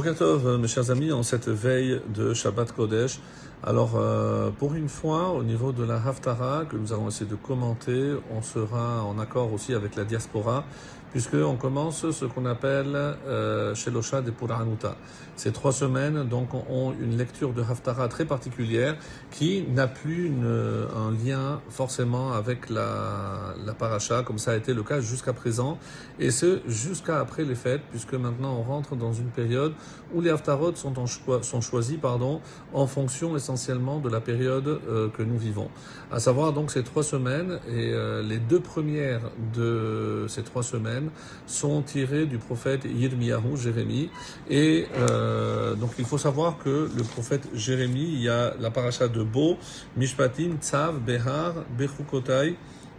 Tov, mes chers amis, en cette veille de Shabbat Kodesh. Alors, euh, pour une fois, au niveau de la Haftara, que nous allons essayer de commenter, on sera en accord aussi avec la diaspora, puisqu'on commence ce qu'on appelle euh, Shelosha de Puranuta. Ces trois semaines, donc, ont une lecture de Haftara très particulière qui n'a plus un lien forcément avec la, la paracha, comme ça a été le cas jusqu'à présent, et ce jusqu'à après les fêtes, puisque maintenant on rentre dans une période où les Haftarot sont, choisis pardon, en fonction essentiellement de la période euh, que nous vivons. À savoir donc ces trois semaines, et euh, les deux premières de ces trois semaines sont tirées du prophète Yirmiyahu, Jérémie, et euh, donc il faut savoir que le prophète Jérémie, il y a la paracha de Bo, Mishpatim, Tzav, Behar, Bechukotai,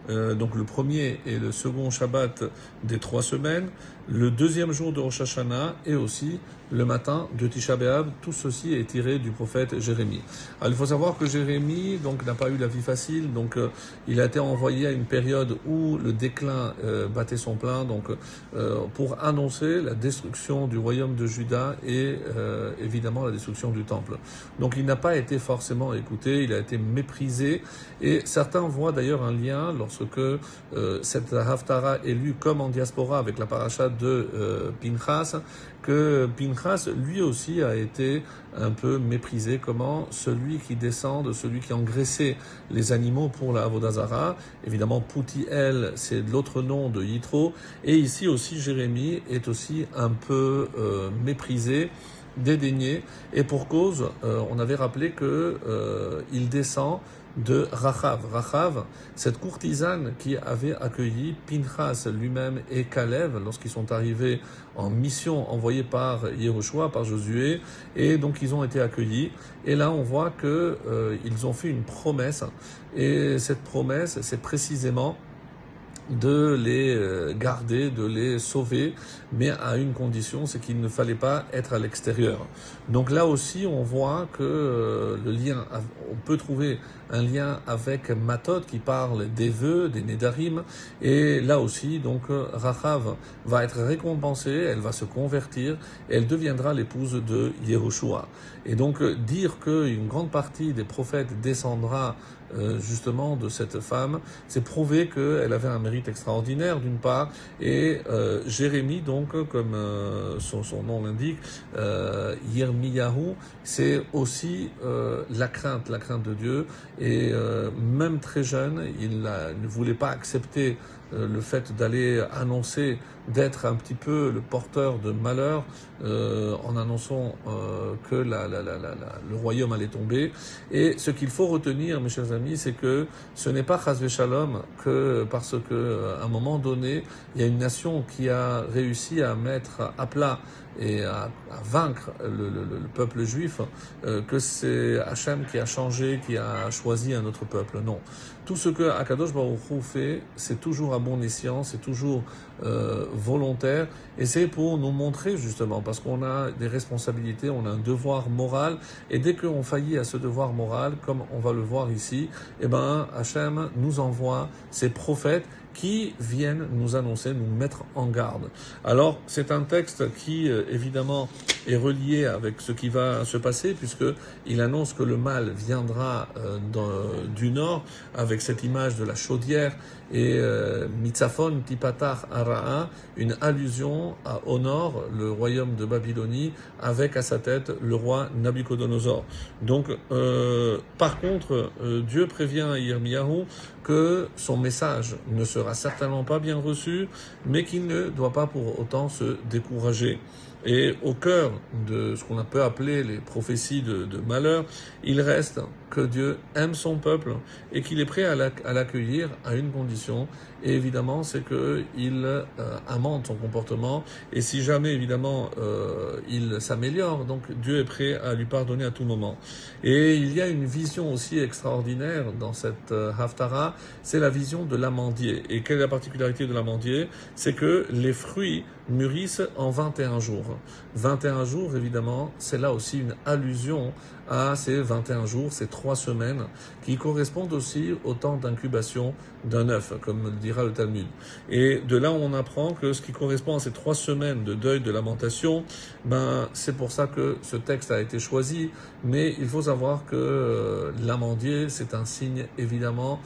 euh, donc le premier et le second Shabbat des trois semaines, le deuxième jour de Rosh Hashanah et aussi le matin de Tisha B'Av. Tout ceci est tiré du prophète Jérémie. Alors, il faut savoir que Jérémie donc n'a pas eu la vie facile, donc euh, il a été envoyé à une période où le déclin euh, battait son plein, donc pour annoncer la destruction du royaume de Juda et évidemment la destruction du temple. Donc il n'a pas été forcément écouté, il a été méprisé et certains voient d'ailleurs un lien lorsque euh, cette Haftara est lue comme en diaspora avec la paracha de euh, Pinchas, que Pinchas lui aussi a été un peu méprisé. Comment? Celui qui descend, celui qui engraissait les animaux pour la Avodazara. Évidemment, Poutiel, c'est l'autre nom de Yitro. Et ici aussi, Jérémie est aussi un peu euh, méprisé dédaigné et pour cause, euh, on avait rappelé que euh, il descend de Rachav. Rachav, cette courtisane qui avait accueilli Pinchas lui-même et Kalev lorsqu'ils sont arrivés en mission envoyée par Yehoshua, par Josué, et donc ils ont été accueillis. Et là, on voit que euh, ils ont fait une promesse, et cette promesse, c'est précisément de les euh, garder, de les sauver, mais à une condition, c'est qu'il ne fallait pas être à l'extérieur. Donc là aussi, on voit que euh, le lien, on peut trouver un lien avec Matot qui parle des vœux, des Nédarim, et là aussi, donc Rachav va être récompensée, elle va se convertir, elle deviendra l'épouse de Yehoshua. Et donc dire qu'une grande partie des prophètes descendra euh, justement de cette femme, c'est prouver qu'elle avait un mérite extraordinaire d'une part, et euh, Jérémie donc comme euh, son, nom l'indique, euh, c'est aussi euh, la crainte, la crainte de Dieu, et euh, même très jeune, il ne voulait pas accepter le fait d'aller annoncer, d'être un petit peu le porteur de malheur euh, en annonçant euh, que la, la, la, le royaume allait tomber. Et ce qu'il faut retenir, mes chers amis, c'est que ce n'est pas Chazvé Shalom que parce que à un moment donné, il y a une nation qui a réussi à mettre à plat et à, à vaincre le, le, le, peuple juif, euh, que c'est Hachem qui a changé, qui a choisi un autre peuple. Non. Tout ce que Akadosh Baruch Hu fait, c'est toujours à bon escient, c'est toujours euh, volontaire, et c'est pour nous montrer justement, parce qu'on a des responsabilités, on a un devoir moral, et dès qu'on faillit à ce devoir moral, comme on va le voir ici, eh ben Hachem nous envoie ses prophètes qui viennent nous annoncer, nous mettre en garde. Alors, c'est un texte qui, euh, évidemment, est relié avec ce qui va se passer, puisque il annonce que le mal viendra euh, du nord, avec cette image de la chaudière, et euh, Mitzafon Tipatar Araa, une allusion à, au nord, le royaume de Babylonie, avec à sa tête le roi Nabucodonosor. Donc, euh, par contre, Dieu prévient Yirmiyahu que son message ne sera certainement pas bien reçu, mais qu'il ne doit pas pour autant se décourager. Et au cœur de ce qu'on peut appeler les prophéties de, de, malheur, il reste que Dieu aime son peuple et qu'il est prêt à l'accueillir à une condition. Et évidemment, c'est qu'il euh, amende son comportement. Et si jamais, évidemment, euh, il s'améliore, donc Dieu est prêt à lui pardonner à tout moment. Et il y a une vision aussi extraordinaire dans cette euh, Haftara, c'est la vision de l'amandier. Et quelle est la particularité de l'amandier? C'est que les fruits mûrissent en 21 jours. 21 jours, évidemment, c'est là aussi une allusion à ces 21 jours, ces trois semaines, qui correspondent aussi au temps d'incubation d'un œuf, comme le dira le Talmud. Et de là, on apprend que ce qui correspond à ces trois semaines de deuil, de lamentation, ben, c'est pour ça que ce texte a été choisi. Mais il faut savoir que euh, l'amandier, c'est un signe évidemment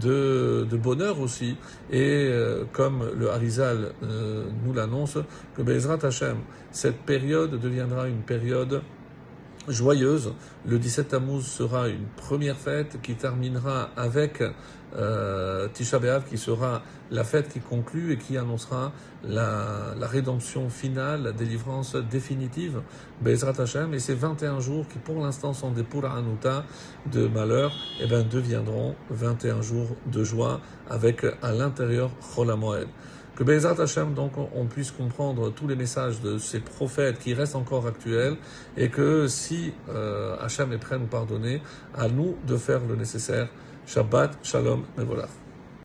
de, bonheur aussi. Et euh, comme le Harizal euh, nous l'annonce, que Bezrat Hashem, cette période deviendra une période joyeuse. Le 17 Tammuz sera une première fête qui terminera avec euh, Tisha B'Av, qui sera la fête qui conclut et qui annoncera la, rédemption finale, la délivrance définitive, Bezrat Hashem. Et ces 21 jours qui pour l'instant sont des Pura Anuta de malheur, eh ben, deviendront 21 jours de joie avec à l'intérieur Chol que Bezat Hashem, donc, on puisse comprendre tous les messages de ces prophètes qui restent encore actuels et que si euh, Hashem est prêt à nous pardonner, à nous de faire le nécessaire. Shabbat, Shalom, voilà.